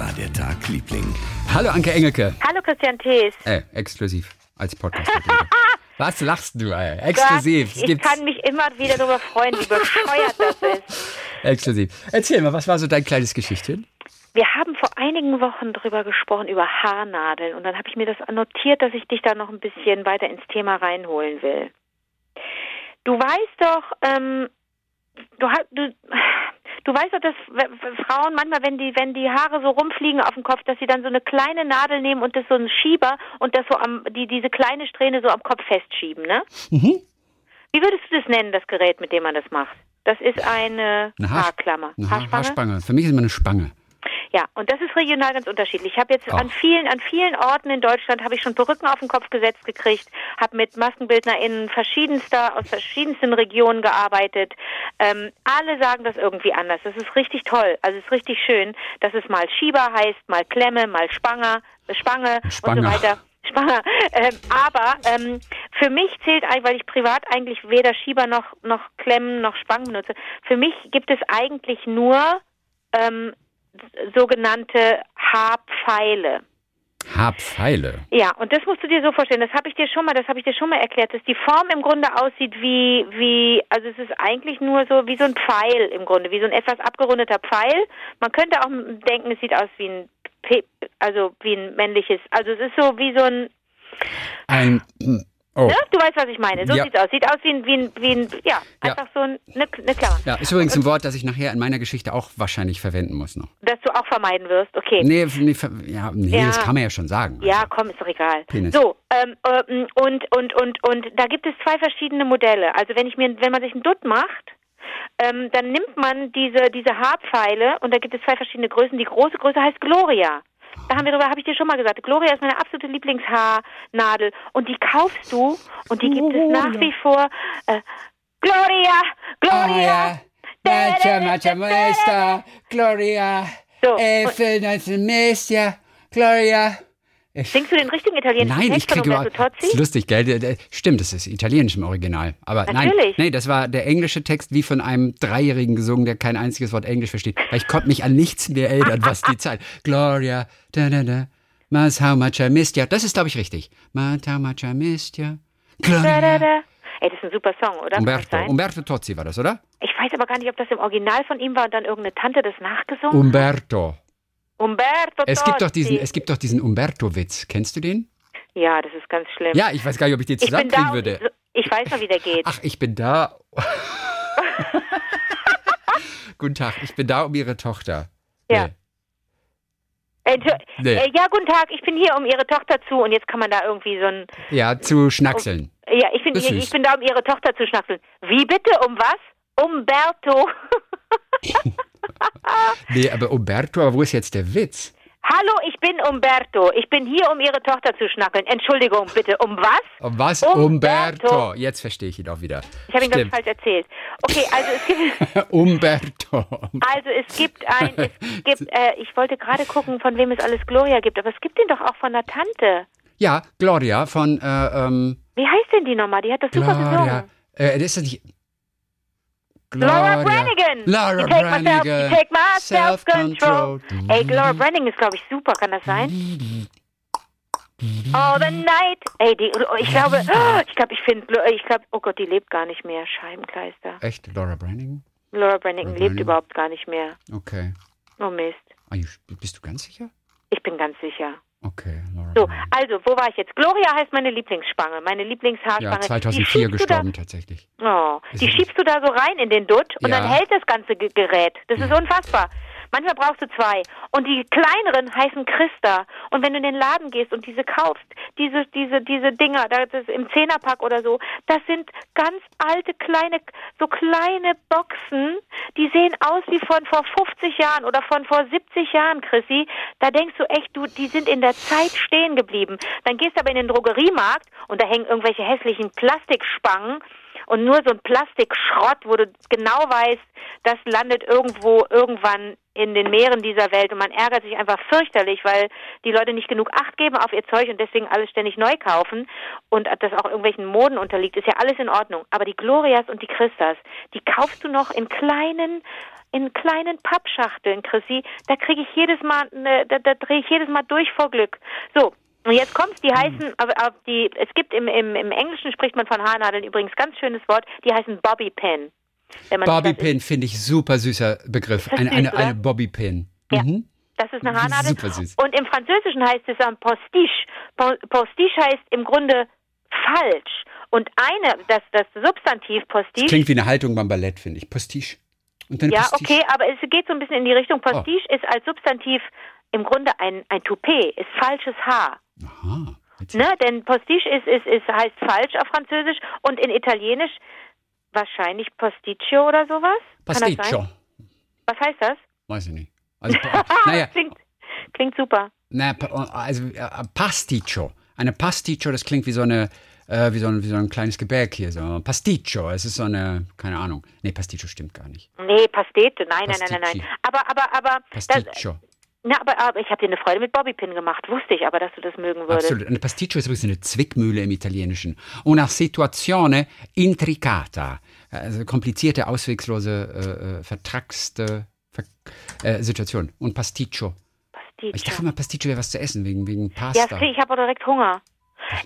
war der Tag, Liebling? Hallo Anke Engelke. Hallo Christian Thees. Äh, exklusiv als Podcast. Was lachst du, ey? Exklusiv. Gott, ich kann mich immer wieder darüber freuen, wie bescheuert das ist. Exklusiv. Erzähl mal, was war so dein kleines Geschichtchen? Wir haben vor einigen Wochen darüber gesprochen, über Haarnadeln. Und dann habe ich mir das notiert, dass ich dich da noch ein bisschen weiter ins Thema reinholen will. Du weißt doch, ähm, du, du, du weißt doch, dass Frauen manchmal, wenn die, wenn die Haare so rumfliegen auf dem Kopf, dass sie dann so eine kleine Nadel nehmen und das so einen Schieber und das so am, die, diese kleine Strähne so am Kopf festschieben, ne? Mhm. Wie würdest du das nennen, das Gerät, mit dem man das macht? Das ist eine, eine Haarklammer. Eine Haarspange? Haarspange. Für mich ist immer eine Spange. Ja, und das ist regional ganz unterschiedlich. Ich habe jetzt Ach. an vielen, an vielen Orten in Deutschland habe ich schon Perücken auf den Kopf gesetzt gekriegt, habe mit MaskenbildnerInnen verschiedenster aus verschiedensten Regionen gearbeitet. Ähm, alle sagen das irgendwie anders. Das ist richtig toll. Also es ist richtig schön, dass es mal Schieber heißt, mal Klemme, mal Spanger, Spange Spanger. und so weiter. Spanger. Ähm, aber ähm, für mich zählt eigentlich, weil ich privat eigentlich weder Schieber noch noch Klemmen noch Spangen benutze. Für mich gibt es eigentlich nur ähm, sogenannte Haarpfeile. Haarpfeile. Ja, und das musst du dir so vorstellen. Das habe ich dir schon mal, das habe ich dir schon mal erklärt, dass die Form im Grunde aussieht wie wie also es ist eigentlich nur so wie so ein Pfeil im Grunde, wie so ein etwas abgerundeter Pfeil. Man könnte auch denken, es sieht aus wie ein also wie ein männliches, also es ist so wie so ein ein Oh. Ne? Du weißt, was ich meine. So ja. sieht es aus. Sieht aus wie ein, wie ein, wie ein ja, einfach ja. so eine, eine Klammer. Ja, ist übrigens ein Wort, das ich nachher in meiner Geschichte auch wahrscheinlich verwenden muss noch. Dass du auch vermeiden wirst, okay. Nee, nee, ja, nee ja. das kann man ja schon sagen. Ja, also. komm, ist doch egal. Penis. So, ähm, ähm, und, und, und, und da gibt es zwei verschiedene Modelle. Also wenn ich mir, wenn man sich einen Dutt macht, ähm, dann nimmt man diese, diese Haarpfeile und da gibt es zwei verschiedene Größen. Die große Größe heißt Gloria. Da haben wir darüber, habe ich dir schon mal gesagt. Gloria ist meine absolute Lieblingshaarnadel und die kaufst du und die gibt es nach wie vor. Äh, Gloria, Gloria. Maestra, Gloria. So. Gloria. Singst du den richtigen italienischen nein, Text ich kriege überhaupt, Das ist lustig, gell? Stimmt, das ist italienisch im Original. Aber Natürlich. nein, nein, das war der englische Text wie von einem Dreijährigen gesungen, der kein einziges Wort Englisch versteht. Weil ich konnte mich an nichts mehr erinnern, was die Zeit. Gloria, da da da, mas how much I missed ya. Das ist, glaube ich, richtig. Mas how much I missed ya. Gloria. Da, da, da. Ey, das ist ein super Song, oder? Umberto, Umberto Tozzi war das, oder? Ich weiß aber gar nicht, ob das im Original von ihm war und dann irgendeine Tante das nachgesungen Umberto. Umberto es gibt doch diesen, Es gibt doch diesen Umberto-Witz. Kennst du den? Ja, das ist ganz schlimm. Ja, ich weiß gar nicht, ob ich den zusammenkriegen ich würde. Ich weiß noch, wie der geht. Ach, ich bin da. guten Tag, ich bin da um Ihre Tochter. Ja. Nee. Äh, nee. Äh, ja, guten Tag, ich bin hier um Ihre Tochter zu und jetzt kann man da irgendwie so ein. Ja, zu schnackseln. Um, ja, ich bin, hier, ich bin da um Ihre Tochter zu schnackseln. Wie bitte? Um was? Umberto. nee, aber Umberto, aber wo ist jetzt der Witz? Hallo, ich bin Umberto. Ich bin hier, um Ihre Tochter zu schnackeln. Entschuldigung, bitte. Um was? Um was? Umberto. Umberto. Jetzt verstehe ich ihn auch wieder. Ich habe ihn ganz falsch erzählt. Okay, also es gibt. Umberto. Also es gibt ein. Es gibt. Äh, ich wollte gerade gucken, von wem es alles Gloria gibt, aber es gibt den doch auch von der Tante. Ja, Gloria von. Äh, ähm, Wie heißt denn die nochmal? Die hat das Gloria. super gesungen. Äh, das ist nicht. Laura Brannigan. Laura Brannigan. take my self-control. Ey, Laura Brannigan ist, glaube ich, super. Kann das sein? All the night. Ey, die, ich glaube, ich glaube, ich finde, ich glaube, oh Gott, die lebt gar nicht mehr. Scheibenkleister. Echt? Laura Brannigan? Laura Brannigan lebt überhaupt gar nicht mehr. Okay. Oh Mist. Bist du ganz sicher? Ich bin ganz sicher. Okay, Laura So, also, wo war ich jetzt? Gloria heißt meine Lieblingsspange, meine Lieblingshaarspange. Ja, 2004 gestorben tatsächlich. Oh, die schiebst du da so rein in den Dutt und ja. dann hält das ganze Gerät. Das ist unfassbar. Manchmal brauchst du zwei. Und die kleineren heißen Christa. Und wenn du in den Laden gehst und diese kaufst, diese, diese, diese Dinger, das ist im Zehnerpack oder so, das sind ganz alte, kleine, so kleine Boxen, die sehen aus wie von vor 50 Jahren oder von vor 70 Jahren, Chrissy. Da denkst du echt, du, die sind in der Zeit stehen geblieben. Dann gehst du aber in den Drogeriemarkt und da hängen irgendwelche hässlichen Plastikspangen und nur so ein Plastikschrott, wo du genau weißt, das landet irgendwo irgendwann in den Meeren dieser Welt und man ärgert sich einfach fürchterlich, weil die Leute nicht genug Acht geben auf ihr Zeug und deswegen alles ständig neu kaufen und das auch irgendwelchen Moden unterliegt, ist ja alles in Ordnung. Aber die Glorias und die Christas, die kaufst du noch in kleinen in kleinen Pappschachteln, Chrissy. Da kriege ich jedes Mal, ne, da, da drehe ich jedes Mal durch vor Glück. So, und jetzt kommt's, die heißen, aber, die, es gibt im, im, im Englischen spricht man von Haarnadeln übrigens ganz schönes Wort, die heißen Bobby Pin. Bobby Pin finde ich super süßer Begriff. Eine, süß, eine, eine Bobby Pin. Ja. Mhm. Das ist eine Haarnadel. Super süß. Und im Französischen heißt es ein Postiche. Postiche heißt im Grunde falsch. Und eine, das, das Substantiv Postiche. Das klingt wie eine Haltung beim Ballett, finde ich. Postiche. ja, Postiche. okay, aber es geht so ein bisschen in die Richtung. Postiche oh. ist als Substantiv im Grunde ein, ein Toupet, ist falsches Haar. Aha. Ne, denn Postiche ist, ist, ist, heißt falsch auf Französisch und in Italienisch wahrscheinlich Posticcio oder sowas. Pasticcio. Was heißt das? Weiß ich nicht. Also, naja. klingt, klingt super. Na, also äh, Pasticcio. Eine Pasticcio, das klingt wie so eine äh, wie, so ein, wie so ein kleines Gebäck hier, so Pasticcio. Es ist so eine, keine Ahnung. Nee, Pasticcio stimmt gar nicht. Nee, Pastete, nein, Pasticci. nein, nein, nein, nein. Aber, aber, aber. Pasticcio. Das, na, aber, aber ich habe dir eine Freude mit Bobbypin gemacht. Wusste ich aber, dass du das mögen würdest. Absolut. Eine Pasticcio ist übrigens eine Zwickmühle im Italienischen. Una situazione intricata. Also komplizierte, auswegslose, äh, äh vertrackste Ver äh, Situation. Und Pasticcio. Pasticcio. Ich dachte immer, Pasticcio wäre was zu essen, wegen, wegen Pasta. Ja, ich habe auch direkt Hunger.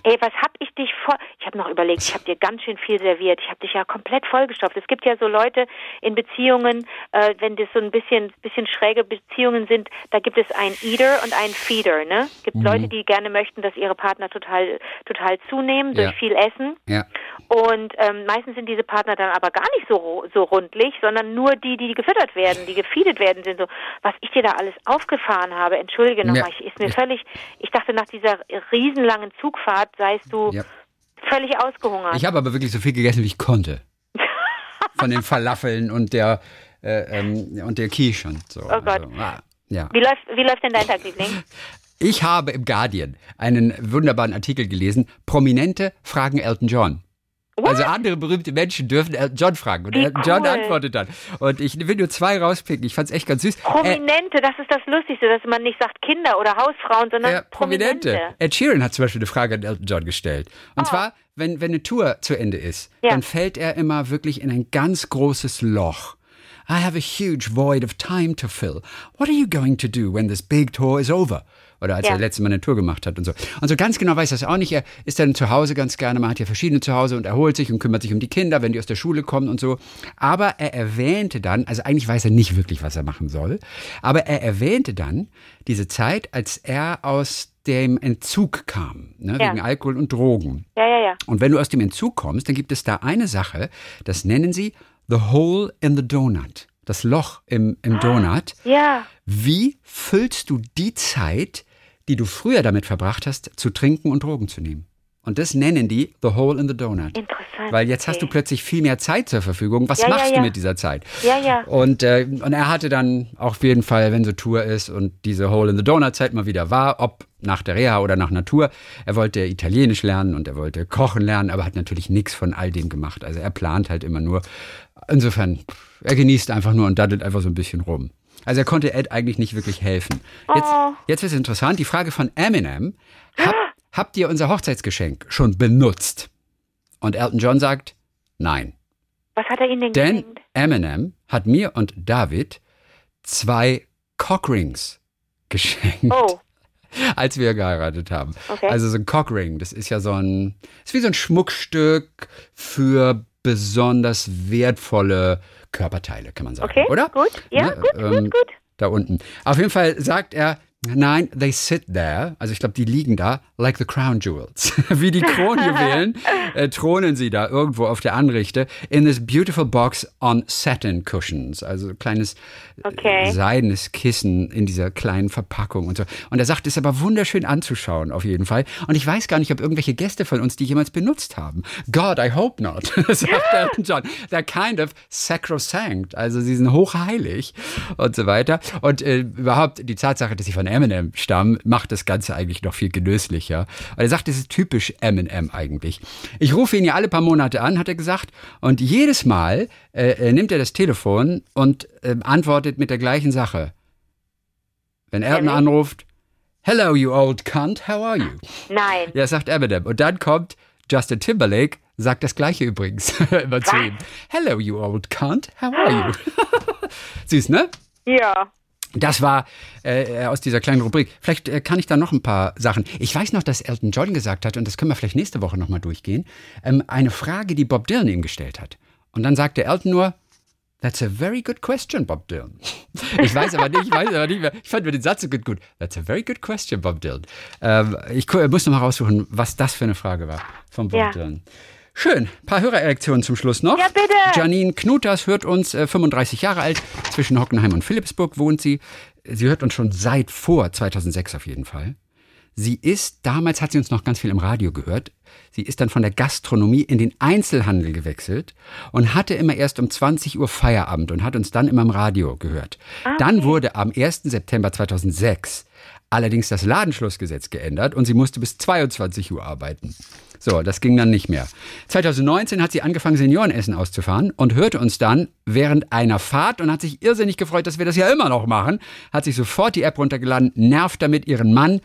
Ey, was hab ich dich vor? Ich habe noch überlegt, ich habe dir ganz schön viel serviert. Ich habe dich ja komplett vollgestopft. Es gibt ja so Leute in Beziehungen, äh, wenn das so ein bisschen bisschen schräge Beziehungen sind, da gibt es einen Eater und einen Feeder, ne? Es gibt mhm. Leute, die gerne möchten, dass ihre Partner total total zunehmen durch ja. viel Essen. Ja. Und ähm, meistens sind diese Partner dann aber gar nicht so so rundlich, sondern nur die, die gefüttert werden, die gefeedet werden, sind so. Was ich dir da alles aufgefahren habe, entschuldige nochmal, ja. ich ist mir völlig. Ich dachte nach dieser riesenlangen Zugfahrt Fahrt seist du ja. völlig ausgehungert. Ich habe aber wirklich so viel gegessen, wie ich konnte. Von den Falafeln und der äh, ähm, und der Quiche und so. Oh Gott. Also, ah, ja. wie, läuft, wie läuft denn dein Tag, Liebling? Ich habe im Guardian einen wunderbaren Artikel gelesen. Prominente fragen Elton John. What? Also andere berühmte Menschen dürfen John fragen. Und cool. John antwortet dann. Und ich will nur zwei rauspicken. Ich fand es echt ganz süß. Prominente, äh, das ist das Lustigste, dass man nicht sagt Kinder oder Hausfrauen, sondern äh, Prominente. Prominente. Ed Sheeran hat zum Beispiel eine Frage an Elton John gestellt. Und oh. zwar, wenn, wenn eine Tour zu Ende ist, ja. dann fällt er immer wirklich in ein ganz großes Loch. I have a huge void of time to fill. What are you going to do when this big tour is over? Oder als ja. er letztes Mal eine Tour gemacht hat und so. Und so ganz genau weiß er es auch nicht. Er ist dann zu Hause ganz gerne. Man hat ja verschiedene zu Hause und erholt sich und kümmert sich um die Kinder, wenn die aus der Schule kommen und so. Aber er erwähnte dann, also eigentlich weiß er nicht wirklich, was er machen soll. Aber er erwähnte dann diese Zeit, als er aus dem Entzug kam, ne, ja. wegen Alkohol und Drogen. Ja, ja, ja. Und wenn du aus dem Entzug kommst, dann gibt es da eine Sache, das nennen sie The Hole in the Donut. Das Loch im, im Donut. Ja. Wie füllst du die Zeit, die du früher damit verbracht hast, zu trinken und Drogen zu nehmen? Und das nennen die The Hole in the Donut. Interessant. Weil jetzt okay. hast du plötzlich viel mehr Zeit zur Verfügung. Was ja, machst ja, ja. du mit dieser Zeit? Ja, ja. Und, äh, und er hatte dann auch auf jeden Fall, wenn so Tour ist und diese Hole in the Donut Zeit mal wieder war, ob nach der Reha oder nach Natur, er wollte Italienisch lernen und er wollte kochen lernen, aber hat natürlich nichts von all dem gemacht. Also er plant halt immer nur. Insofern, er genießt einfach nur und daddelt einfach so ein bisschen rum. Also er konnte Ed eigentlich nicht wirklich helfen. Jetzt, oh. jetzt ist interessant, die Frage von Eminem. Hab, habt ihr unser Hochzeitsgeschenk schon benutzt? Und Elton John sagt, nein. Was hat er Ihnen denn Denn geschenkt? Eminem hat mir und David zwei Cockrings geschenkt. Oh. Als wir geheiratet haben. Okay. Also so ein Cockring, das ist ja so ein, ist wie so ein Schmuckstück für besonders wertvolle Körperteile, kann man sagen, okay, oder? Gut, ja, ne? gut, ähm, gut, gut. Da unten. Auf jeden Fall sagt er, Nein, they sit there. Also ich glaube, die liegen da like the crown jewels. Wie die Kronjuwelen äh, thronen sie da irgendwo auf der Anrichte in this beautiful box on satin cushions. Also kleines okay. seidenes Kissen in dieser kleinen Verpackung und so. Und er sagt, es ist aber wunderschön anzuschauen auf jeden Fall. Und ich weiß gar nicht, ob irgendwelche Gäste von uns die jemals benutzt haben. God, I hope not, sagt Elton John. They're kind of sacrosanct. Also sie sind hochheilig und so weiter. Und äh, überhaupt die Tatsache, dass sie von Eminem stammen, macht das Ganze eigentlich noch viel genüsslicher. Und er sagt, das ist typisch Eminem eigentlich. Ich rufe ihn ja alle paar Monate an, hat er gesagt, und jedes Mal äh, nimmt er das Telefon und äh, antwortet mit der gleichen Sache. Wenn Elton anruft, Hello, you old cunt, how are you? Nein. Ja, sagt Eminem. Und dann kommt Justin Timberlake, sagt das Gleiche übrigens immer zu ihm. Hello, you old cunt. How are you? Süß, ne? Ja. Das war äh, aus dieser kleinen Rubrik. Vielleicht äh, kann ich da noch ein paar Sachen. Ich weiß noch, dass Elton John gesagt hat, und das können wir vielleicht nächste Woche nochmal durchgehen, ähm, eine Frage, die Bob Dylan ihm gestellt hat. Und dann sagte Elton nur, That's a very good question, Bob Dylan. Ich weiß aber nicht, ich weiß aber nicht mehr. Ich fand mir den Satz so gut gut. That's a very good question, Bob Dylan. Ähm, ich muss noch mal raussuchen, was das für eine Frage war von Bob ja. Dylan. Schön. Ein paar Hörererektionen zum Schluss noch. Ja, bitte. Janine Knuters hört uns, äh, 35 Jahre alt. Zwischen Hockenheim und Philipsburg wohnt sie. Sie hört uns schon seit vor 2006 auf jeden Fall. Sie ist, damals hat sie uns noch ganz viel im Radio gehört. Sie ist dann von der Gastronomie in den Einzelhandel gewechselt und hatte immer erst um 20 Uhr Feierabend und hat uns dann immer im Radio gehört. Ah, okay. Dann wurde am 1. September 2006 allerdings das Ladenschlussgesetz geändert und sie musste bis 22 Uhr arbeiten. So, das ging dann nicht mehr. 2019 hat sie angefangen, Seniorenessen auszufahren und hörte uns dann während einer Fahrt und hat sich irrsinnig gefreut, dass wir das ja immer noch machen. Hat sich sofort die App runtergeladen, nervt damit ihren Mann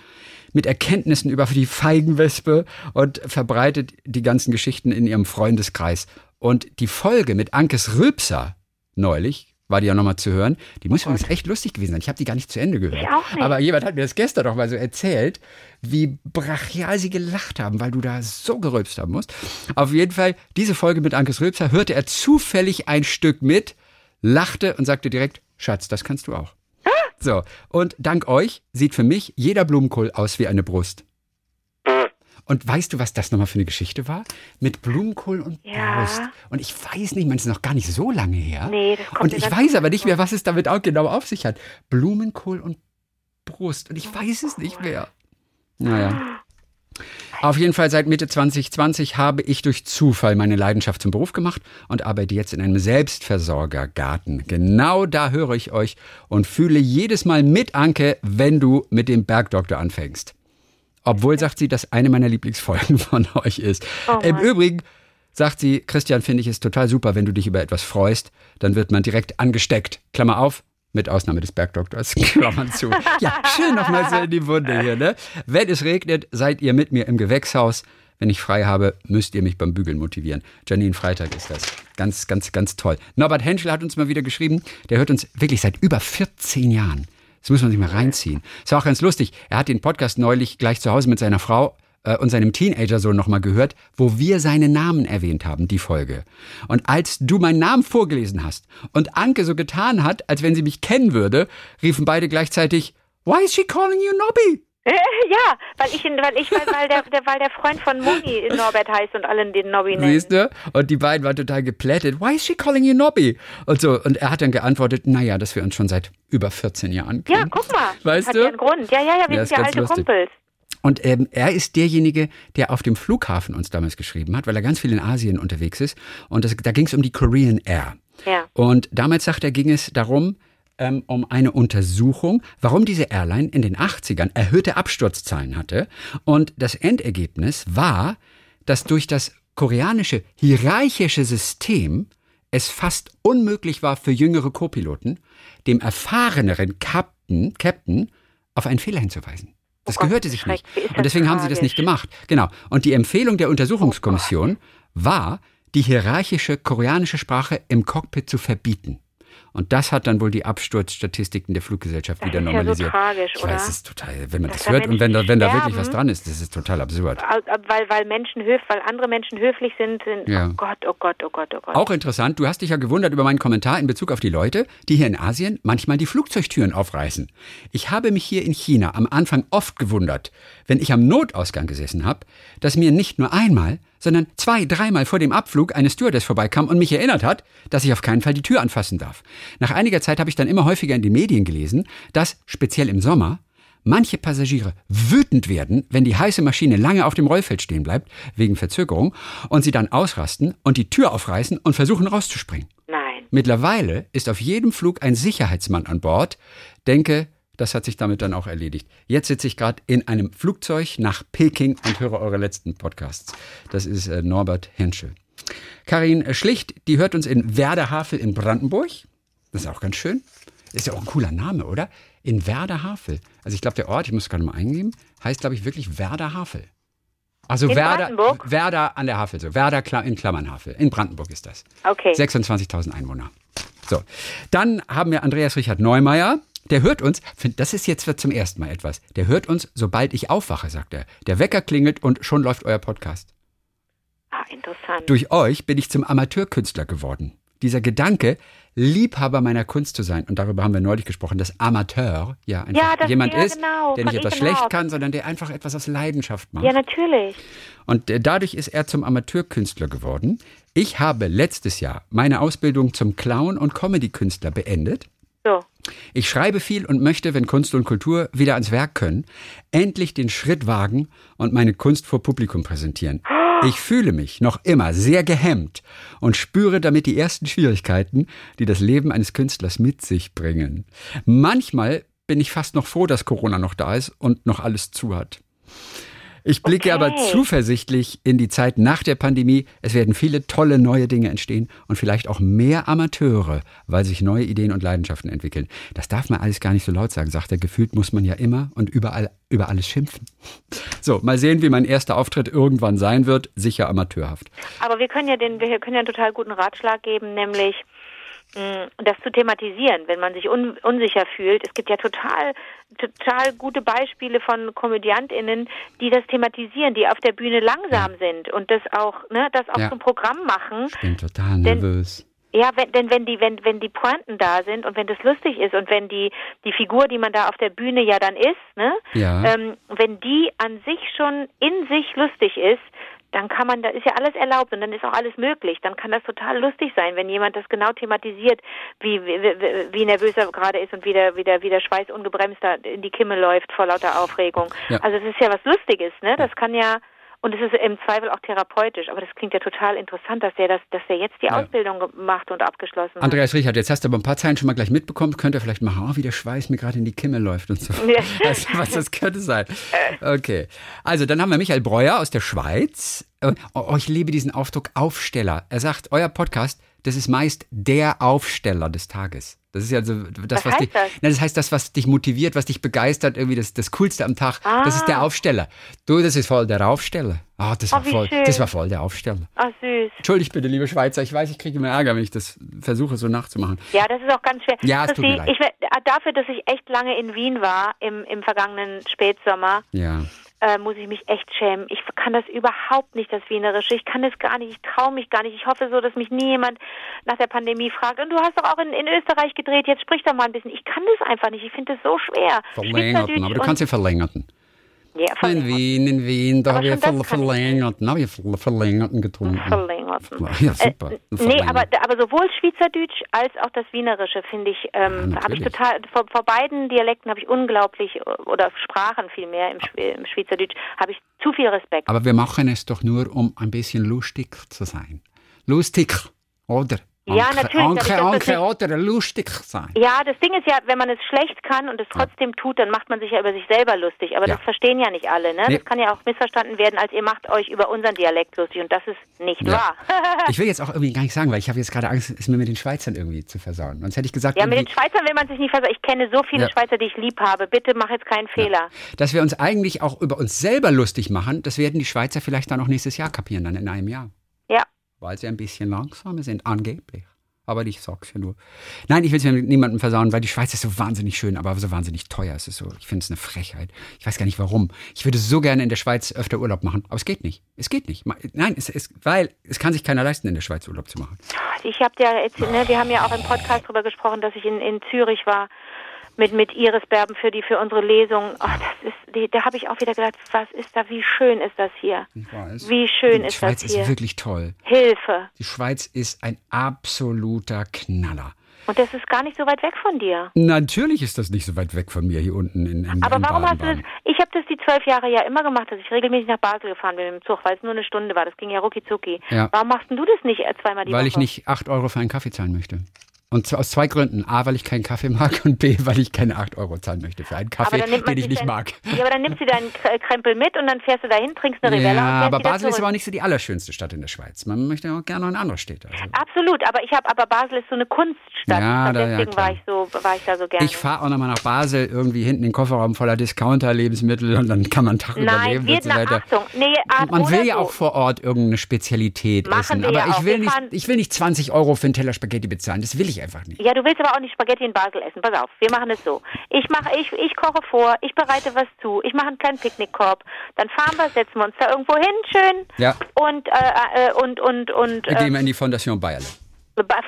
mit Erkenntnissen über die Feigenwespe und verbreitet die ganzen Geschichten in ihrem Freundeskreis. Und die Folge mit Ankes Rülpser neulich, war die ja nochmal zu hören. Die muss oh übrigens echt lustig gewesen sein. Ich habe die gar nicht zu Ende gehört. Ich auch nicht. Aber jemand hat mir das gestern noch mal so erzählt, wie brachial sie gelacht haben, weil du da so gerülpst haben musst. Auf jeden Fall, diese Folge mit Ankes Rülpser hörte er zufällig ein Stück mit, lachte und sagte direkt, Schatz, das kannst du auch. Ah! So, und dank euch sieht für mich jeder Blumenkohl aus wie eine Brust. Und weißt du, was das nochmal für eine Geschichte war? Mit Blumenkohl und ja. Brust. Und ich weiß nicht, man ist noch gar nicht so lange her. Nee, das kommt Und ich weiß aber nicht mehr, was es damit auch genau auf sich hat. Blumenkohl und Brust. Und ich weiß es nicht mehr. Naja. Auf jeden Fall seit Mitte 2020 habe ich durch Zufall meine Leidenschaft zum Beruf gemacht und arbeite jetzt in einem Selbstversorgergarten. Genau da höre ich euch und fühle jedes Mal mit, Anke, wenn du mit dem Bergdoktor anfängst. Obwohl, sagt sie, das eine meiner Lieblingsfolgen von euch ist. Oh Im Übrigen sagt sie, Christian, finde ich es total super, wenn du dich über etwas freust, dann wird man direkt angesteckt. Klammer auf, mit Ausnahme des Bergdoktors, Klammern zu. Ja, schön nochmal so in die Wunde hier, ne? Wenn es regnet, seid ihr mit mir im Gewächshaus. Wenn ich frei habe, müsst ihr mich beim Bügeln motivieren. Janine Freitag ist das. Ganz, ganz, ganz toll. Norbert Henschel hat uns mal wieder geschrieben, der hört uns wirklich seit über 14 Jahren. Das muss man sich mal reinziehen. Ist auch ganz lustig. Er hat den Podcast neulich gleich zu Hause mit seiner Frau äh, und seinem Teenager-Sohn nochmal gehört, wo wir seine Namen erwähnt haben, die Folge. Und als du meinen Namen vorgelesen hast und Anke so getan hat, als wenn sie mich kennen würde, riefen beide gleichzeitig, Why is she calling you Nobby? Ja, weil ich, weil ich, weil, weil, der, der, weil der Freund von Moni Norbert heißt und allen den Nobby nennen. Siehst du? Und die beiden waren total geplättet. Why is she calling you Nobby? Und so. Und er hat dann geantwortet, naja, dass wir uns schon seit über 14 Jahren kennen. Ja, guck mal. Weißt hat du? Ja einen Grund. Ja, ja, ja, wir ja, sind ja alte lustig. Kumpels. Und ähm, er ist derjenige, der auf dem Flughafen uns damals geschrieben hat, weil er ganz viel in Asien unterwegs ist. Und das, da ging es um die Korean Air. Ja. Und damals, sagt er, ging es darum, ähm, um eine Untersuchung, warum diese Airline in den 80ern erhöhte Absturzzahlen hatte. Und das Endergebnis war, dass durch das koreanische hierarchische System es fast unmöglich war für jüngere Co-Piloten, dem erfahreneren Captain, Captain auf einen Fehler hinzuweisen. Das oh gehörte sich nicht. Und deswegen haben sie das nicht gemacht. Genau. Und die Empfehlung der Untersuchungskommission oh war, die hierarchische koreanische Sprache im Cockpit zu verbieten. Und das hat dann wohl die Absturzstatistiken der Fluggesellschaft das wieder normalisiert. Ja so tragisch, ich oder? weiß, es ist total, wenn man das, das hört und wenn da, wenn da wirklich was dran ist, das ist total absurd. Weil, weil Menschen höf, weil andere Menschen höflich sind, sind ja. oh Gott, oh Gott, oh Gott, oh Gott. Auch interessant, du hast dich ja gewundert über meinen Kommentar in Bezug auf die Leute, die hier in Asien manchmal die Flugzeugtüren aufreißen. Ich habe mich hier in China am Anfang oft gewundert, wenn ich am Notausgang gesessen habe, dass mir nicht nur einmal, sondern zwei, dreimal vor dem Abflug eine Stewardess vorbeikam und mich erinnert hat, dass ich auf keinen Fall die Tür anfassen darf. Nach einiger Zeit habe ich dann immer häufiger in den Medien gelesen, dass, speziell im Sommer, manche Passagiere wütend werden, wenn die heiße Maschine lange auf dem Rollfeld stehen bleibt, wegen Verzögerung, und sie dann ausrasten und die Tür aufreißen und versuchen rauszuspringen. Nein. Mittlerweile ist auf jedem Flug ein Sicherheitsmann an Bord. Denke, das hat sich damit dann auch erledigt. Jetzt sitze ich gerade in einem Flugzeug nach Peking und höre eure letzten Podcasts. Das ist äh, Norbert Henschel. Karin Schlicht, die hört uns in Werderhavel in Brandenburg. Das ist auch ganz schön. Ist ja auch ein cooler Name, oder? In Werderhavel. Also ich glaube, der Ort, ich muss es gerade mal eingeben, heißt, glaube ich, wirklich Werderhavel. Also in Werder, Brandenburg? Werder an der Havel, so Werder in Klammern Havel. In Brandenburg ist das. Okay. 26.000 Einwohner. So, dann haben wir Andreas Richard Neumeier. Der hört uns, das ist jetzt zum ersten Mal etwas. Der hört uns, sobald ich aufwache, sagt er. Der Wecker klingelt und schon läuft euer Podcast. Ah, interessant. Durch euch bin ich zum Amateurkünstler geworden. Dieser Gedanke, Liebhaber meiner Kunst zu sein, und darüber haben wir neulich gesprochen, dass Amateur ja einfach ja, jemand ist, genau, der nicht etwas schlecht kann, sondern der einfach etwas aus Leidenschaft macht. Ja, natürlich. Und äh, dadurch ist er zum Amateurkünstler geworden. Ich habe letztes Jahr meine Ausbildung zum Clown- und Comedy-Künstler beendet. So. Ich schreibe viel und möchte, wenn Kunst und Kultur wieder ans Werk können, endlich den Schritt wagen und meine Kunst vor Publikum präsentieren. Ich fühle mich noch immer sehr gehemmt und spüre damit die ersten Schwierigkeiten, die das Leben eines Künstlers mit sich bringen. Manchmal bin ich fast noch froh, dass Corona noch da ist und noch alles zu hat. Ich blicke okay. aber zuversichtlich in die Zeit nach der Pandemie. Es werden viele tolle neue Dinge entstehen und vielleicht auch mehr Amateure, weil sich neue Ideen und Leidenschaften entwickeln. Das darf man alles gar nicht so laut sagen, sagt er. Gefühlt muss man ja immer und überall über alles schimpfen. So, mal sehen, wie mein erster Auftritt irgendwann sein wird. Sicher amateurhaft. Aber wir können ja den, wir können ja einen total guten Ratschlag geben, nämlich das zu thematisieren, wenn man sich un unsicher fühlt. Es gibt ja total, total gute Beispiele von KomödiantInnen, die das thematisieren, die auf der Bühne langsam ja. sind und das auch, ne, das auch ja. zum Programm machen. Ich bin total nervös. Denn, ja, wenn, denn wenn die, wenn, wenn die Pointen da sind und wenn das lustig ist und wenn die, die Figur, die man da auf der Bühne ja dann ist, ne, ja. ähm, wenn die an sich schon in sich lustig ist, dann kann man, da ist ja alles erlaubt und dann ist auch alles möglich. Dann kann das total lustig sein, wenn jemand das genau thematisiert, wie, wie, wie nervös er gerade ist und wie der, wie, der, wie der Schweiß ungebremst da in die Kimme läuft vor lauter Aufregung. Ja. Also es ist ja was Lustiges, ne? Das kann ja, und es ist im Zweifel auch therapeutisch, aber das klingt ja total interessant, dass der das, dass der jetzt die ja. Ausbildung gemacht und abgeschlossen hat. Andreas Richard, jetzt hast du aber ein paar Zeilen schon mal gleich mitbekommen. Könnt ihr vielleicht machen, oh, wie der Schweiß mir gerade in die Kimme läuft und so. Ja. Also, was das könnte sein. Okay. Also, dann haben wir Michael Breuer aus der Schweiz. Oh, ich liebe diesen Aufdruck Aufsteller. Er sagt, euer Podcast, das ist meist der Aufsteller des Tages. Das ist ja so das, was, was dich. Das? Na, das heißt, das, was dich motiviert, was dich begeistert, irgendwie das, das Coolste am Tag. Ah. Das ist der ah. Aufsteller. Du, das ist voll der Aufsteller. Ah, oh, das, war voll, das war voll der Aufsteller. Ah, süß. Entschuldigt bitte, liebe Schweizer. Ich weiß, ich kriege immer Ärger, wenn ich das versuche, so nachzumachen. Ja, das ist auch ganz schwer. Ja, es tut mir leid. Ich, dafür, dass ich echt lange in Wien war, im, im vergangenen Spätsommer. Ja äh, muss ich mich echt schämen. Ich kann das überhaupt nicht, das Wienerische. Ich kann es gar nicht, ich traue mich gar nicht. Ich hoffe so, dass mich nie jemand nach der Pandemie fragt. Und du hast doch auch in, in Österreich gedreht, jetzt sprich doch mal ein bisschen. Ich kann das einfach nicht. Ich finde das so schwer. Verlängerten, aber du kannst ja verlängerten. Ja, in Wien, in Wien, da habe ich ver verlängerten, habe ich verlängerten getrunken. Verlängerten. Ja, super. Äh, nee, aber, aber sowohl Schweizerdeutsch als auch das Wienerische finde ich, ähm, ja, habe ich total, vor, vor beiden Dialekten habe ich unglaublich, oder Sprachen vielmehr im, im Schweizerdeutsch, habe ich zu viel Respekt. Aber wir machen es doch nur, um ein bisschen lustig zu sein. Lustig, oder? Ja, natürlich. Anke, Anke oder lustig sein. Ja, das Ding ist ja, wenn man es schlecht kann und es trotzdem tut, dann macht man sich ja über sich selber lustig. Aber ja. das verstehen ja nicht alle. Ne? Nee. Das kann ja auch missverstanden werden, als ihr macht euch über unseren Dialekt lustig. Und das ist nicht ja. wahr. ich will jetzt auch irgendwie gar nicht sagen, weil ich habe jetzt gerade Angst, es mir mit den Schweizern irgendwie zu versauen. Sonst hätte ich gesagt... Ja, mit den Schweizern will man sich nicht versauen. Ich kenne so viele ja. Schweizer, die ich lieb habe. Bitte mach jetzt keinen Fehler. Dass wir uns eigentlich auch über uns selber lustig machen, das werden die Schweizer vielleicht dann auch nächstes Jahr kapieren, dann in einem Jahr. Weil sie ein bisschen langsamer sind, angeblich aber ich sag's ja nur. Nein, ich will es ja mit niemandem versauen, weil die Schweiz ist so wahnsinnig schön, aber so wahnsinnig teuer. Es ist so, ich finde es eine Frechheit. Ich weiß gar nicht warum. Ich würde so gerne in der Schweiz öfter Urlaub machen, aber es geht nicht. Es geht nicht. Nein, es ist, weil es kann sich keiner leisten, in der Schweiz Urlaub zu machen. Ich habe ja jetzt, ne, wir haben ja auch im Podcast darüber gesprochen, dass ich in, in Zürich war mit, mit Iris Berben für die, für unsere Lesung. Oh, das ist, die, da habe ich auch wieder gedacht, was ist da, wie schön ist das hier? Ich weiß. Wie schön die ist Schweiz das hier? ist wirklich toll. Hilfe. Die Schweiz ist ein absoluter Knaller. Und das ist gar nicht so weit weg von dir. Natürlich ist das nicht so weit weg von mir hier unten in, in Aber in warum hast du das? Ich habe das die zwölf Jahre ja immer gemacht, dass ich regelmäßig nach Basel gefahren bin mit dem Zug, weil es nur eine Stunde war. Das ging ja rucki zucki. Ja. Warum machst du das nicht zweimal die weil Woche? Weil ich nicht acht Euro für einen Kaffee zahlen möchte. Und aus zwei Gründen. A, weil ich keinen Kaffee mag und B, weil ich keine 8 Euro zahlen möchte für einen Kaffee, den ich nicht mag. Ja, aber dann nimmst du deinen Krempel mit und dann fährst du dahin, trinkst eine Rivella ja, aber Basel ist aber auch nicht so die allerschönste Stadt in der Schweiz. Man möchte auch gerne noch in andere Städte. Also. Absolut, aber ich habe, aber Basel ist so eine Kunststadt. Ja, da, deswegen ja, war, ich so, war ich da so gerne. Ich fahre auch nochmal nach Basel, irgendwie hinten den Kofferraum voller Discounter-Lebensmittel und dann kann man einen Tag Nein, überleben und so weiter. Achtung. Nee, Art man will ja auch vor Ort irgendeine Spezialität Machen essen. Aber ich will, nicht, ich will nicht 20 Euro für einen Teller Spaghetti bezahlen. Das will ich einfach nicht. Ja, du willst aber auch nicht Spaghetti in Basel essen. Pass auf, wir machen es so. Ich mache, ich, ich koche vor, ich bereite was zu, ich mache einen kleinen Picknickkorb. Dann fahren wir, setzen wir uns da irgendwo hin, schön. Ja. Und, äh, äh und, und, und. Wir gehen wir in die Fondation Bayerle.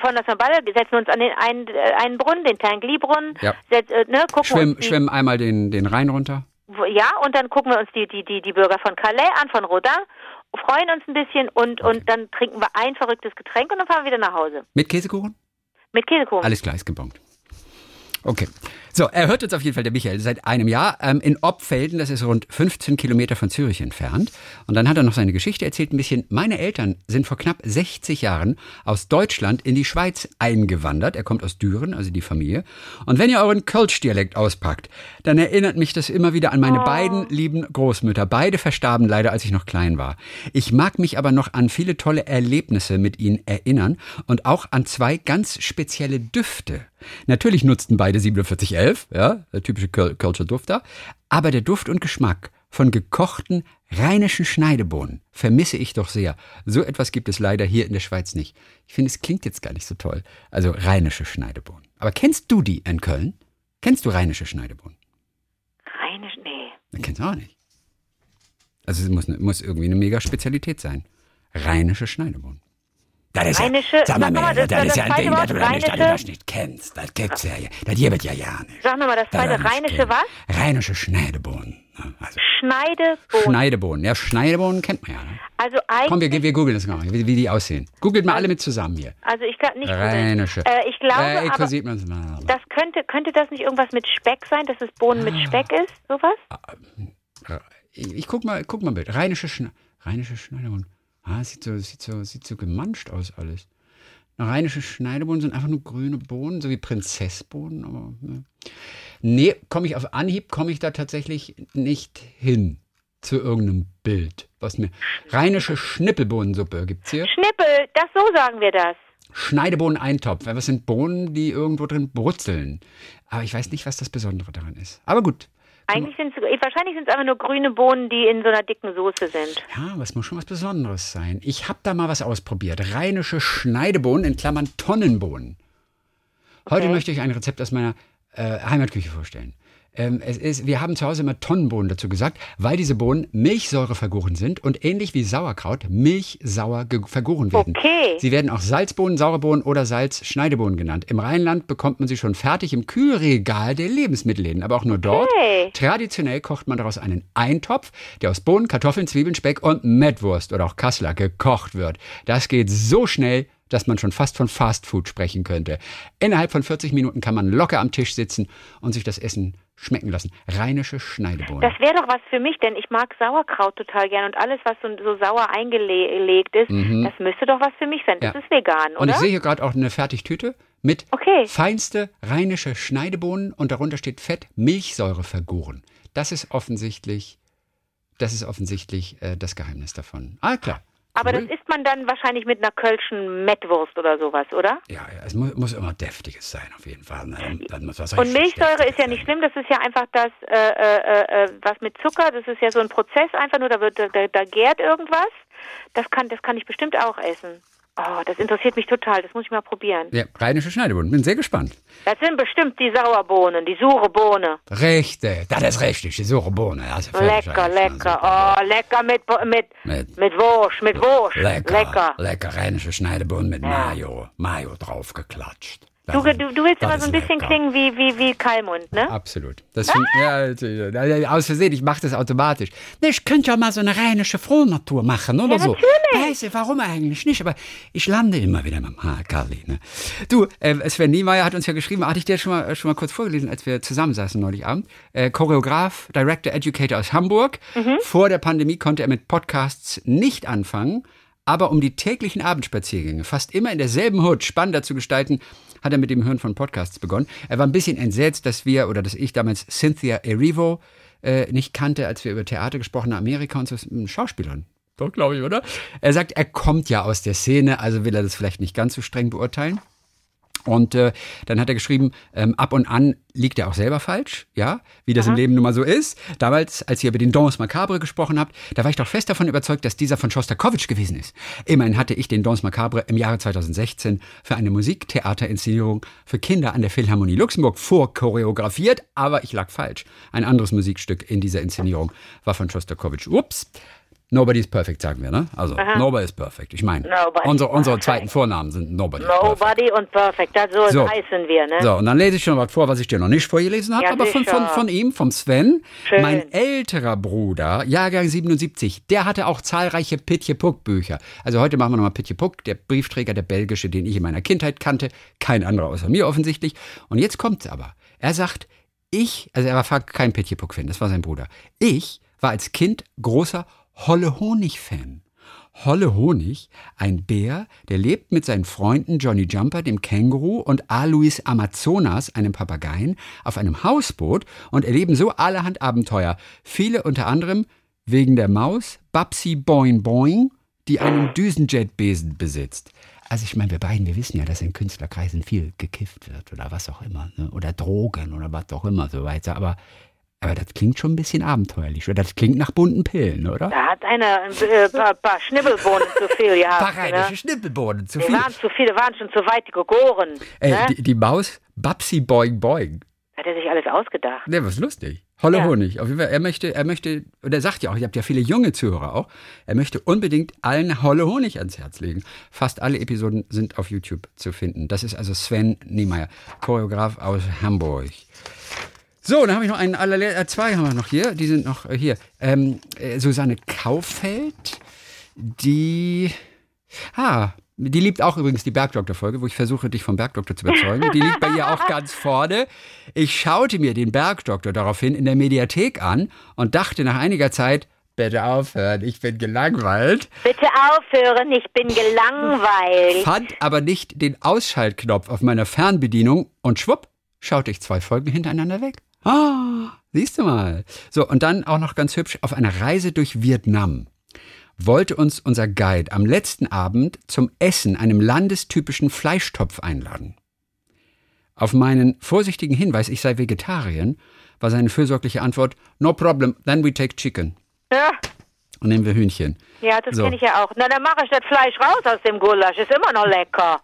Fondation Bayerle, setzen uns an den einen, äh, einen Brunnen, den Tangley-Brunnen. Ja. Setz, äh, ne, schwimmen, schwimmen einmal den, den Rhein runter. Ja, und dann gucken wir uns die, die, die, die Bürger von Calais an, von Rodin freuen uns ein bisschen und, okay. und dann trinken wir ein verrücktes Getränk und dann fahren wir wieder nach Hause. Mit Käsekuchen? Mit Käsekuchen. Alles klar, ist gebongt. Okay. So, er hört uns auf jeden Fall, der Michael, seit einem Jahr ähm, in Obfelden, das ist rund 15 Kilometer von Zürich entfernt. Und dann hat er noch seine Geschichte erzählt, ein bisschen. Meine Eltern sind vor knapp 60 Jahren aus Deutschland in die Schweiz eingewandert. Er kommt aus Düren, also die Familie. Und wenn ihr euren Kölsch-Dialekt auspackt, dann erinnert mich das immer wieder an meine oh. beiden lieben Großmütter. Beide verstarben leider, als ich noch klein war. Ich mag mich aber noch an viele tolle Erlebnisse mit ihnen erinnern und auch an zwei ganz spezielle Düfte. Natürlich nutzten beide 4711, ja, der typische Kölscher Duft da, aber der Duft und Geschmack von gekochten rheinischen Schneidebohnen vermisse ich doch sehr. So etwas gibt es leider hier in der Schweiz nicht. Ich finde, es klingt jetzt gar nicht so toll. Also rheinische Schneidebohnen. Aber kennst du die in Köln? Kennst du rheinische Schneidebohnen? Rheinisch, nee. Das kennst du auch nicht. Also es muss, muss irgendwie eine mega Spezialität sein. Rheinische Schneidebohnen. Das ist rheinische, ja, sag mal, mal das, das, ist ja ein Ding, das du nicht, das nicht kennst. Das gibt's ja, das gibt ja ja nicht. Sag nochmal, das zweite rheinische was? Rheinische Schneidebohnen. Ne? Also, Schneidebohnen. Schneidebohnen. Ja, Schneidebohnen kennt man ja. Ne? Also eigentlich. Komm, wir, wir googeln das mal, wie, wie die aussehen. Googelt mal alle mit zusammen hier. Also ich glaube nicht. Rheinische. Äh, ich glaube, äh, aber, sieht man's mal. das könnte, könnte das nicht irgendwas mit Speck sein, dass es Bohnen ah. mit Speck ist, sowas? Ah, ich, ich guck mal, guck mal bitte. Rheinische, Schne Rheinische Schneidebohnen. Ah, sieht so, sieht so, sieht so gemanscht aus alles. Rheinische Schneidebohnen sind einfach nur grüne Bohnen, so wie Prinzessbohnen. Aber, ne. Nee, komme ich auf Anhieb, komme ich da tatsächlich nicht hin zu irgendeinem Bild. Was mir. Rheinische Schnippelbohnensuppe gibt es hier. Schnippel, das so sagen wir das. Schneidebohnen-Eintopf. Was sind Bohnen, die irgendwo drin brutzeln? Aber ich weiß nicht, was das Besondere daran ist. Aber gut, eigentlich sind es wahrscheinlich sind es einfach nur grüne Bohnen, die in so einer dicken Soße sind. Ja, was muss schon was Besonderes sein. Ich habe da mal was ausprobiert. Rheinische Schneidebohnen in Klammern Tonnenbohnen. Heute okay. möchte ich ein Rezept aus meiner äh, Heimatküche vorstellen. Ähm, es ist, wir haben zu Hause immer Tonnenbohnen dazu gesagt, weil diese Bohnen Milchsäure vergoren sind und ähnlich wie Sauerkraut milchsauer vergoren werden. Okay. Sie werden auch Salzbohnen, saure Bohnen oder Salzschneidebohnen genannt. Im Rheinland bekommt man sie schon fertig im Kühlregal der Lebensmittelläden, aber auch nur dort. Okay. Traditionell kocht man daraus einen Eintopf, der aus Bohnen, Kartoffeln, Zwiebeln, Speck und Mettwurst oder auch Kassler gekocht wird. Das geht so schnell, dass man schon fast von Fastfood sprechen könnte. Innerhalb von 40 Minuten kann man locker am Tisch sitzen und sich das Essen schmecken lassen. Rheinische Schneidebohnen. Das wäre doch was für mich, denn ich mag Sauerkraut total gern und alles, was so, so sauer eingelegt ist, mhm. das müsste doch was für mich sein. Das ja. ist vegan, oder? Und ich sehe hier gerade auch eine Fertigtüte mit okay. feinste rheinische Schneidebohnen und darunter steht Fett Milchsäure vergoren. Das ist offensichtlich, das ist offensichtlich äh, das Geheimnis davon. Ah, klar. Aber das isst man dann wahrscheinlich mit einer kölschen Mettwurst oder sowas, oder? Ja, ja es muss, muss immer deftiges sein, auf jeden Fall. Dann, dann muss Und Milchsäure ist ja nicht schlimm, das ist ja einfach das, äh, äh, äh, was mit Zucker, das ist ja so ein Prozess einfach nur, da, wird, da, da gärt irgendwas. Das kann, das kann ich bestimmt auch essen. Oh, das interessiert mich total. Das muss ich mal probieren. Ja, rheinische Schneidebohnen. Bin sehr gespannt. Das sind bestimmt die Sauerbohnen, die sure Bohne. Richtig, das ist richtig, die sure Bohne. Also lecker, lecker. Oh, lecker mit, mit, mit, mit Wurst, mit Wurst. Lecker, lecker. Lecker, rheinische Schneidebohnen mit ja. Mayo. Mayo draufgeklatscht. Du, du, du, willst immer so ein bisschen lecker. klingen wie, wie, wie Kalmund, ne? Absolut. Das find, ah! ja, aus Versehen, ich mache das automatisch. Ich könnte ja mal so eine rheinische Frohnatur machen oder ja, so. Natürlich. Weiß ich, warum eigentlich nicht, aber ich lande immer wieder dem Karli. Ne? Du, äh, Sven Niemeyer hat uns ja geschrieben, hatte ich dir schon mal, schon mal kurz vorgelesen, als wir zusammensaßen neulich Abend. Äh, Choreograf, Director, Educator aus Hamburg. Mhm. Vor der Pandemie konnte er mit Podcasts nicht anfangen Aber um die täglichen Abendspaziergänge fast immer in derselben Hut spannender zu gestalten, hat er mit dem Hören von Podcasts begonnen. Er war ein bisschen entsetzt, dass wir oder dass ich damals Cynthia Erivo äh, nicht kannte, als wir über Theater gesprochen haben, Amerika und so, Schauspielern. Doch, glaube ich, oder? Er sagt, er kommt ja aus der Szene, also will er das vielleicht nicht ganz so streng beurteilen. Und äh, dann hat er geschrieben, ähm, ab und an liegt er auch selber falsch, ja, wie das Aha. im Leben nun mal so ist. Damals, als ihr über den Dons Macabre gesprochen habt, da war ich doch fest davon überzeugt, dass dieser von Schostakowitsch gewesen ist. Immerhin hatte ich den Dons Macabre im Jahre 2016 für eine Musiktheaterinszenierung für Kinder an der Philharmonie Luxemburg vorchoreografiert, aber ich lag falsch. Ein anderes Musikstück in dieser Inszenierung war von Schostakowitsch. Ups. Nobody is perfect, sagen wir, ne? Also, Aha. nobody is perfect. Ich meine, unsere, unsere zweiten Vornamen sind nobody. Nobody und perfect, das so, so heißen wir, ne? So, und dann lese ich schon was vor, was ich dir noch nicht vorgelesen habe, ja, aber von, von, von ihm, vom Sven. Schön. Mein älterer Bruder, Jahrgang 77, der hatte auch zahlreiche Pitje Puck Bücher. Also heute machen wir nochmal Pitje Puck, der Briefträger, der belgische, den ich in meiner Kindheit kannte. Kein anderer außer mir offensichtlich. Und jetzt kommt's aber. Er sagt, ich, also er war kein Pitje Puck-Fan, das war sein Bruder. Ich war als Kind großer Holle Honig-Fan. Holle Honig, ein Bär, der lebt mit seinen Freunden Johnny Jumper, dem Känguru, und Alois Amazonas, einem Papageien, auf einem Hausboot und erleben so allerhand Abenteuer. Viele unter anderem wegen der Maus Babsi Boing Boing, die einen Düsenjetbesen besitzt. Also ich meine, wir beiden, wir wissen ja, dass in Künstlerkreisen viel gekifft wird oder was auch immer, ne? oder Drogen oder was auch immer so weiter. Aber aber das klingt schon ein bisschen abenteuerlich. Oder das klingt nach bunten Pillen, oder? Da hat einer ein äh, paar, paar Schnibbelbohnen zu viel gehabt. Paradische ne? Schnibbelbohnen zu viel. Die waren zu viele, waren schon zu weit gegoren. Ey, ne? die, die, Maus Babsi Boing Boing. Hat er sich alles ausgedacht. Ne, was lustig. Holle ja. Honig. Auf jeden Fall, er möchte, er möchte, und er sagt ja auch, ihr habt ja viele junge Zuhörer auch, er möchte unbedingt allen Holle Honig ans Herz legen. Fast alle Episoden sind auf YouTube zu finden. Das ist also Sven Niemeyer, Choreograf aus Hamburg. So, dann habe ich noch einen, äh, zwei haben wir noch hier, die sind noch äh, hier. Ähm, äh, Susanne Kauffeld, die, ah, die liebt auch übrigens die Bergdoktor-Folge, wo ich versuche, dich vom Bergdoktor zu überzeugen. Die liegt bei ihr auch ganz vorne. Ich schaute mir den Bergdoktor daraufhin in der Mediathek an und dachte nach einiger Zeit, bitte aufhören, ich bin gelangweilt. Bitte aufhören, ich bin gelangweilt. Fand aber nicht den Ausschaltknopf auf meiner Fernbedienung und schwupp, schaute ich zwei Folgen hintereinander weg. Ah, siehst du mal. So, und dann auch noch ganz hübsch auf einer Reise durch Vietnam wollte uns unser Guide am letzten Abend zum Essen einem landestypischen Fleischtopf einladen. Auf meinen vorsichtigen Hinweis, ich sei Vegetarier, war seine fürsorgliche Antwort: No problem, then we take chicken. Ja. Und nehmen wir Hühnchen. Ja, das so. kenne ich ja auch. Na, dann mache ich das Fleisch raus aus dem Gulasch. Ist immer noch lecker.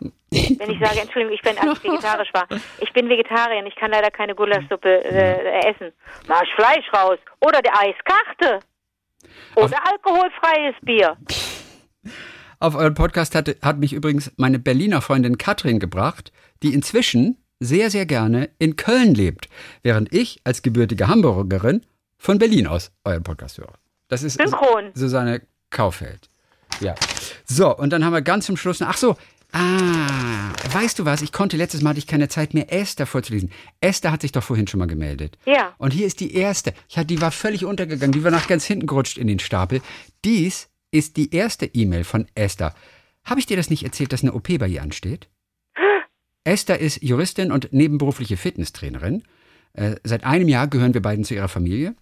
Wenn ich sage, Entschuldigung, ich bin als vegetarisch war. Ich bin Vegetarier, ich kann leider keine Gulaschsuppe äh, essen. Mach ich Fleisch raus. Oder die Eiskarte. Oder Auf alkoholfreies Bier. Auf euren Podcast hat, hat mich übrigens meine Berliner Freundin Katrin gebracht, die inzwischen sehr, sehr gerne in Köln lebt, während ich als gebürtige Hamburgerin von Berlin aus euren Podcast höre. Das ist Synchron. Susanne Kaufeld. Ja. So, und dann haben wir ganz zum Schluss, ach so, Ah, weißt du was? Ich konnte letztes Mal hatte ich keine Zeit mehr, Esther vorzulesen. Esther hat sich doch vorhin schon mal gemeldet. Ja. Und hier ist die erste. Ich hatte, die war völlig untergegangen. Die war nach ganz hinten gerutscht in den Stapel. Dies ist die erste E-Mail von Esther. Habe ich dir das nicht erzählt, dass eine OP bei ihr ansteht? Esther ist Juristin und nebenberufliche Fitnesstrainerin. Äh, seit einem Jahr gehören wir beiden zu ihrer Familie.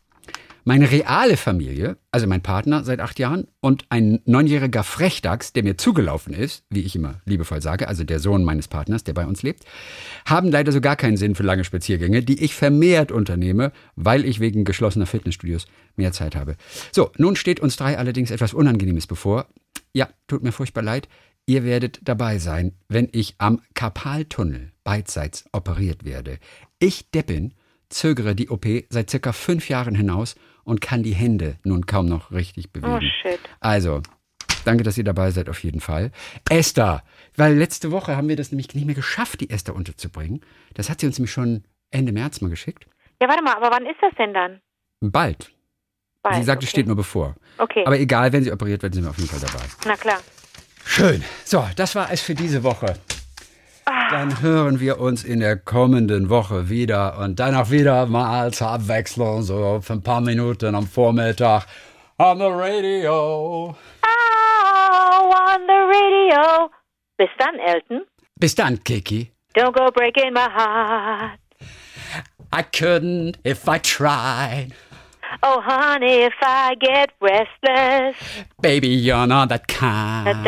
Meine reale Familie, also mein Partner seit acht Jahren und ein neunjähriger Frechdachs, der mir zugelaufen ist, wie ich immer liebevoll sage, also der Sohn meines Partners, der bei uns lebt, haben leider so gar keinen Sinn für lange Spaziergänge, die ich vermehrt unternehme, weil ich wegen geschlossener Fitnessstudios mehr Zeit habe. So, nun steht uns drei allerdings etwas Unangenehmes bevor. Ja, tut mir furchtbar leid. Ihr werdet dabei sein, wenn ich am Karpaltunnel beidseits operiert werde. Ich Deppin zögere die OP seit circa fünf Jahren hinaus und kann die Hände nun kaum noch richtig oh, bewegen. Oh shit. Also, danke, dass ihr dabei seid auf jeden Fall. Esther, weil letzte Woche haben wir das nämlich nicht mehr geschafft, die Esther unterzubringen. Das hat sie uns nämlich schon Ende März mal geschickt. Ja, warte mal, aber wann ist das denn dann? Bald. Bald sie sagt, okay. es steht nur bevor. Okay. Aber egal, wenn sie operiert wird, sind wir auf jeden Fall dabei. Na klar. Schön. So, das war es für diese Woche. Dann hören wir uns in der kommenden Woche wieder und dann auch wieder mal zur Abwechslung, so für ein paar Minuten am Vormittag on the radio. Ah. radio. Bis dann, Elton. Bis dann, Kiki. Don't go breaking my heart. I couldn't if I tried. Oh, honey, if I get restless. Baby, you're not that kind.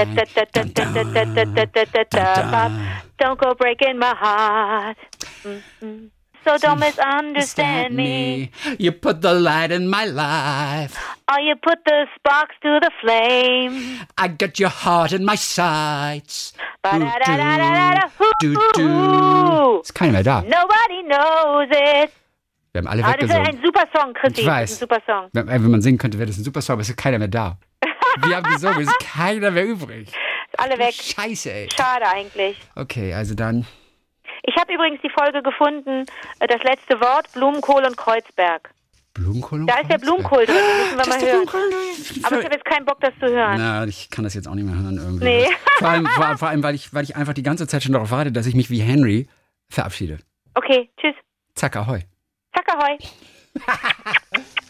Don't go breaking my heart. Mm-hmm. So don't misunderstand me. You put the light in my life. Oh, you put the sparks to the flame. I got your heart in my sights. It's kind of keiner mehr. Nobody knows it. Wir haben alle ah, weggesungen. Das ist ein super Song, Chrissy. Ich weiß. Das ist ein super Song. Wenn, man singen könnte, wäre das ein super Song, aber es ist keiner mehr da. Wir haben gesungen, es ist keiner mehr übrig. Alle weg. Scheiße, ey. Schade eigentlich. Okay, also dann. Ich habe übrigens die Folge gefunden, äh, das letzte Wort, Blumenkohl und Kreuzberg. Blumenkohl und Da ist der Blumenkohl drin, müssen wir mal hören. Aber ich habe jetzt keinen Bock, das zu hören. Na, ich kann das jetzt auch nicht mehr hören irgendwie. Nee. Vor allem, vor, vor allem weil, ich, weil ich einfach die ganze Zeit schon darauf warte, dass ich mich wie Henry verabschiede. Okay, tschüss. Zack, ahoi. Zack, ahoi.